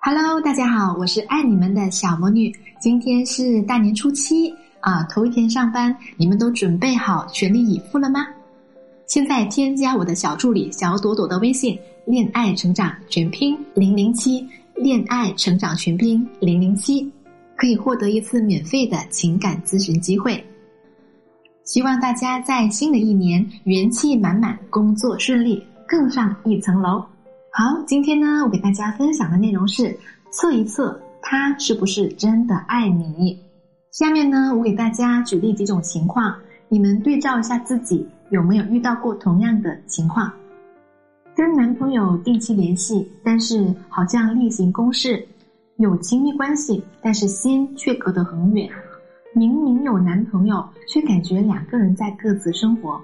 Hello，大家好，我是爱你们的小魔女。今天是大年初七啊，头一天上班，你们都准备好全力以赴了吗？现在添加我的小助理小朵朵的微信“恋爱成长全拼零零七”，恋爱成长全拼零零七，可以获得一次免费的情感咨询机会。希望大家在新的一年元气满满，工作顺利，更上一层楼。好，今天呢，我给大家分享的内容是测一测他是不是真的爱你。下面呢，我给大家举例几种情况，你们对照一下自己有没有遇到过同样的情况。跟男朋友定期联系，但是好像例行公事；有亲密关系，但是心却隔得很远。明明有男朋友，却感觉两个人在各自生活。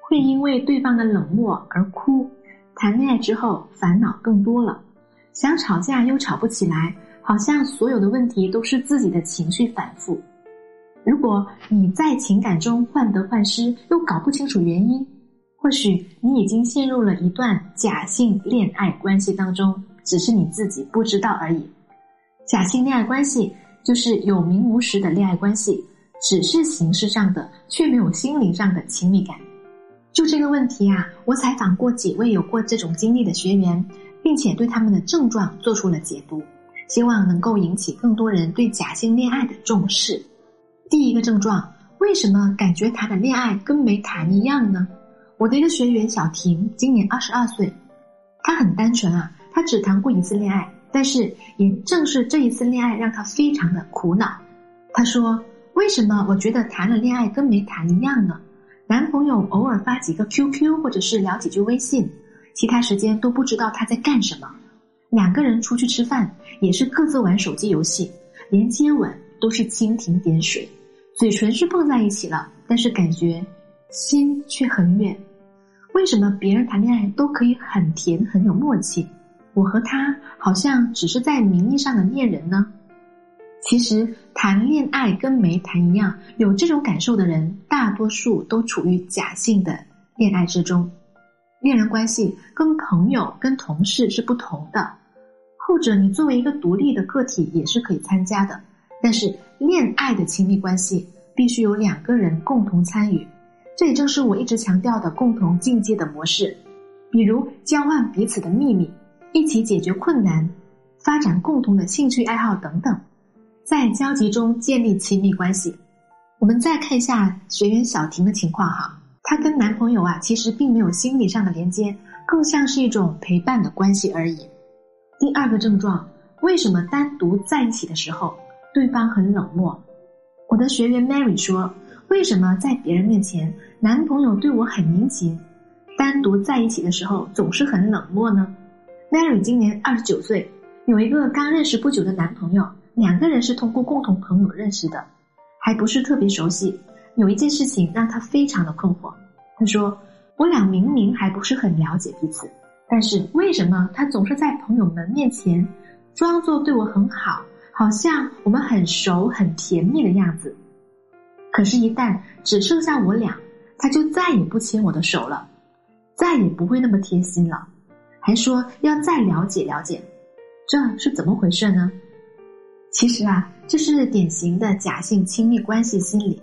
会因为对方的冷漠而哭。谈恋爱之后，烦恼更多了，想吵架又吵不起来，好像所有的问题都是自己的情绪反复。如果你在情感中患得患失，又搞不清楚原因，或许你已经陷入了一段假性恋爱关系当中，只是你自己不知道而已。假性恋爱关系就是有名无实的恋爱关系，只是形式上的，却没有心灵上的亲密感。就这个问题啊，我采访过几位有过这种经历的学员，并且对他们的症状做出了解读，希望能够引起更多人对假性恋爱的重视。第一个症状，为什么感觉谈的恋爱跟没谈一样呢？我的一个学员小婷，今年二十二岁，她很单纯啊，她只谈过一次恋爱，但是也正是这一次恋爱让她非常的苦恼。她说：“为什么我觉得谈了恋爱跟没谈一样呢？”男朋友偶尔发几个 QQ 或者是聊几句微信，其他时间都不知道他在干什么。两个人出去吃饭也是各自玩手机游戏，连接吻都是蜻蜓点水，嘴唇是碰在一起了，但是感觉心却很远。为什么别人谈恋爱都可以很甜很有默契，我和他好像只是在名义上的恋人呢？其实谈恋爱跟没谈一样，有这种感受的人，大多数都处于假性的恋爱之中。恋人关系跟朋友、跟同事是不同的，后者你作为一个独立的个体也是可以参加的，但是恋爱的亲密关系必须有两个人共同参与，这也正是我一直强调的共同境界的模式，比如交换彼此的秘密，一起解决困难，发展共同的兴趣爱好等等。在交集中建立亲密关系。我们再看一下学员小婷的情况哈，她跟男朋友啊其实并没有心理上的连接，更像是一种陪伴的关系而已。第二个症状，为什么单独在一起的时候对方很冷漠？我的学员 Mary 说，为什么在别人面前男朋友对我很殷勤，单独在一起的时候总是很冷漠呢？Mary 今年二十九岁，有一个刚认识不久的男朋友。两个人是通过共同朋友认识的，还不是特别熟悉。有一件事情让他非常的困惑。他说：“我俩明明还不是很了解彼此，但是为什么他总是在朋友们面前装作对我很好，好像我们很熟很甜蜜的样子？可是，一旦只剩下我俩，他就再也不牵我的手了，再也不会那么贴心了，还说要再了解了解。这是怎么回事呢？”其实啊，这是典型的假性亲密关系心理。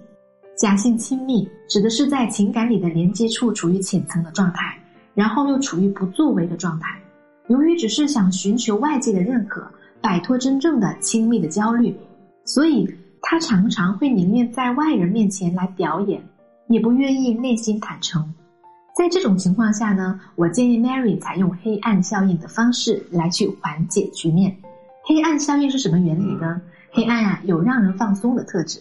假性亲密指的是在情感里的连接处处于浅层的状态，然后又处于不作为的状态。由于只是想寻求外界的认可，摆脱真正的亲密的焦虑，所以他常常会宁愿在外人面前来表演，也不愿意内心坦诚。在这种情况下呢，我建议 Mary 采用黑暗效应的方式来去缓解局面。黑暗效应是什么原理呢？黑暗啊，有让人放松的特质，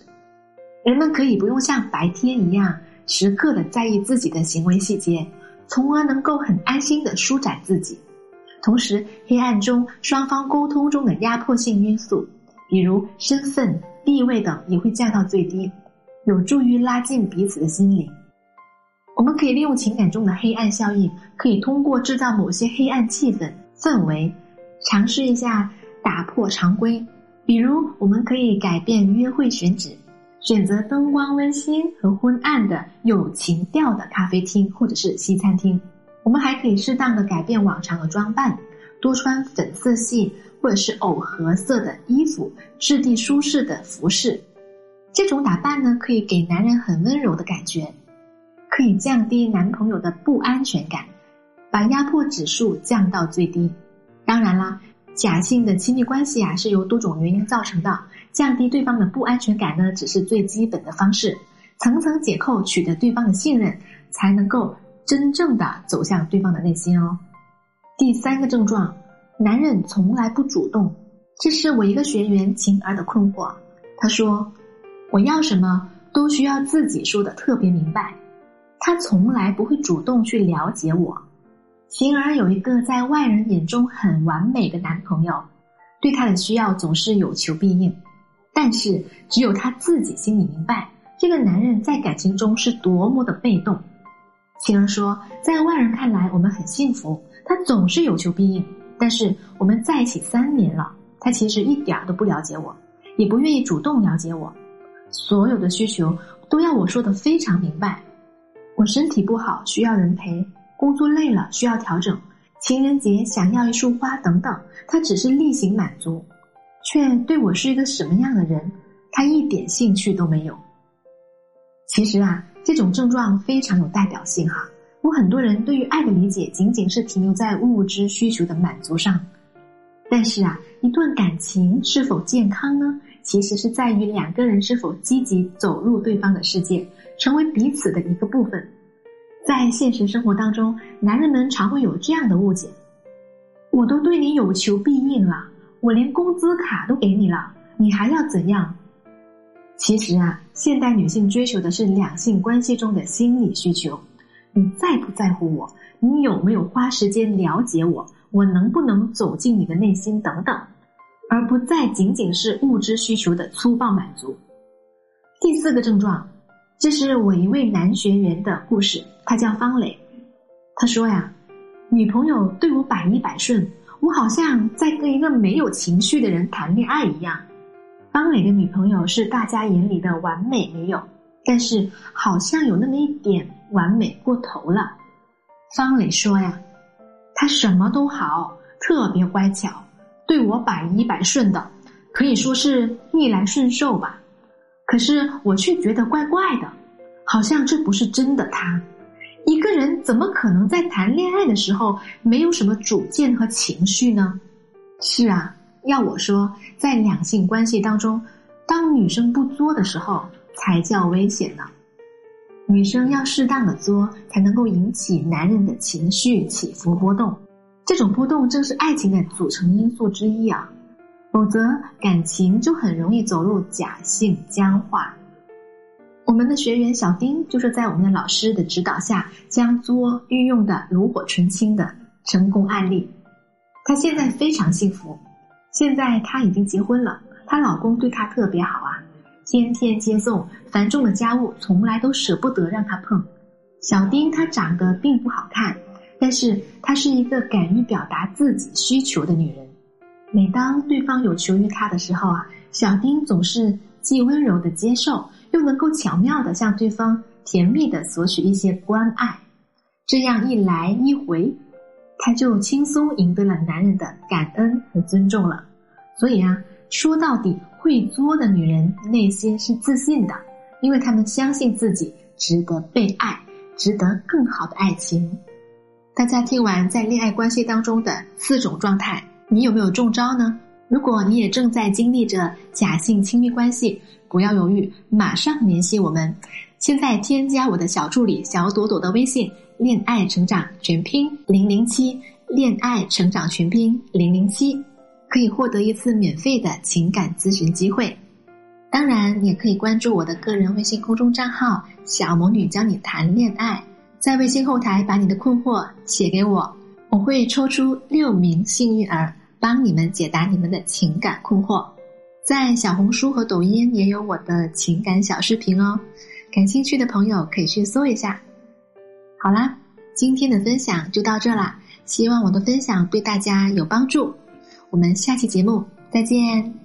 人们可以不用像白天一样时刻的在意自己的行为细节，从而能够很安心的舒展自己。同时，黑暗中双方沟通中的压迫性因素，比如身份、地位等，也会降到最低，有助于拉近彼此的心灵。我们可以利用情感中的黑暗效应，可以通过制造某些黑暗气氛氛围，尝试一下。打破常规，比如我们可以改变约会选址，选择灯光温馨和昏暗的有情调的咖啡厅或者是西餐厅。我们还可以适当的改变往常的装扮，多穿粉色系或者是藕荷色的衣服，质地舒适的服饰。这种打扮呢，可以给男人很温柔的感觉，可以降低男朋友的不安全感，把压迫指数降到最低。当然啦，假性的亲密关系啊，是由多种原因造成的，降低对方的不安全感呢，只是最基本的方式。层层解扣，取得对方的信任，才能够真正的走向对方的内心哦。第三个症状，男人从来不主动，这是我一个学员晴儿的困惑。他说：“我要什么都需要自己说的特别明白，他从来不会主动去了解我。”晴儿有一个在外人眼中很完美的男朋友，对他的需要总是有求必应，但是只有他自己心里明白。这个男人在感情中是多么的被动。晴儿说，在外人看来，我们很幸福，他总是有求必应。但是我们在一起三年了，他其实一点都不了解我，也不愿意主动了解我，所有的需求都要我说的非常明白。我身体不好，需要人陪；工作累了，需要调整；情人节想要一束花等等，他只是例行满足，却对我是一个什么样的人，他一点兴趣都没有。其实啊，这种症状非常有代表性哈。有很多人对于爱的理解仅仅是停留在物质需求的满足上，但是啊，一段感情是否健康呢？其实是在于两个人是否积极走入对方的世界，成为彼此的一个部分。在现实生活当中，男人们常会有这样的误解：我都对你有求必应了，我连工资卡都给你了，你还要怎样？其实啊，现代女性追求的是两性关系中的心理需求。你在不在乎我？你有没有花时间了解我？我能不能走进你的内心？等等，而不再仅仅是物质需求的粗暴满足。第四个症状，这是我一位男学员的故事，他叫方磊。他说呀，女朋友对我百依百顺，我好像在跟一个没有情绪的人谈恋爱一样。方磊的女朋友是大家眼里的完美女友，但是好像有那么一点完美过头了。方磊说呀，他什么都好，特别乖巧，对我百依百顺的，可以说是逆来顺受吧。可是我却觉得怪怪的，好像这不是真的他。一个人怎么可能在谈恋爱的时候没有什么主见和情绪呢？是啊。要我说，在两性关系当中，当女生不作的时候，才叫危险呢。女生要适当的作，才能够引起男人的情绪起伏波动。这种波动正是爱情的组成因素之一啊，否则感情就很容易走入假性僵化。我们的学员小丁就是在我们的老师的指导下，将作运用的炉火纯青的成功案例。她现在非常幸福。现在她已经结婚了，她老公对她特别好啊，天天接送，繁重的家务从来都舍不得让她碰。小丁她长得并不好看，但是她是一个敢于表达自己需求的女人。每当对方有求于他的时候啊，小丁总是既温柔的接受，又能够巧妙的向对方甜蜜的索取一些关爱。这样一来一回。他就轻松赢得了男人的感恩和尊重了，所以啊，说到底，会作的女人内心是自信的，因为她们相信自己值得被爱，值得更好的爱情。大家听完在恋爱关系当中的四种状态，你有没有中招呢？如果你也正在经历着假性亲密关系，不要犹豫，马上联系我们。现在添加我的小助理小朵朵的微信。恋爱成长全拼零零七，恋爱成长全拼零零七，可以获得一次免费的情感咨询机会。当然，也可以关注我的个人微信公众账号“小魔女教你谈恋爱”，在微信后台把你的困惑写给我，我会抽出六名幸运儿，帮你们解答你们的情感困惑。在小红书和抖音也有我的情感小视频哦，感兴趣的朋友可以去搜一下。好啦，今天的分享就到这啦，希望我的分享对大家有帮助。我们下期节目再见。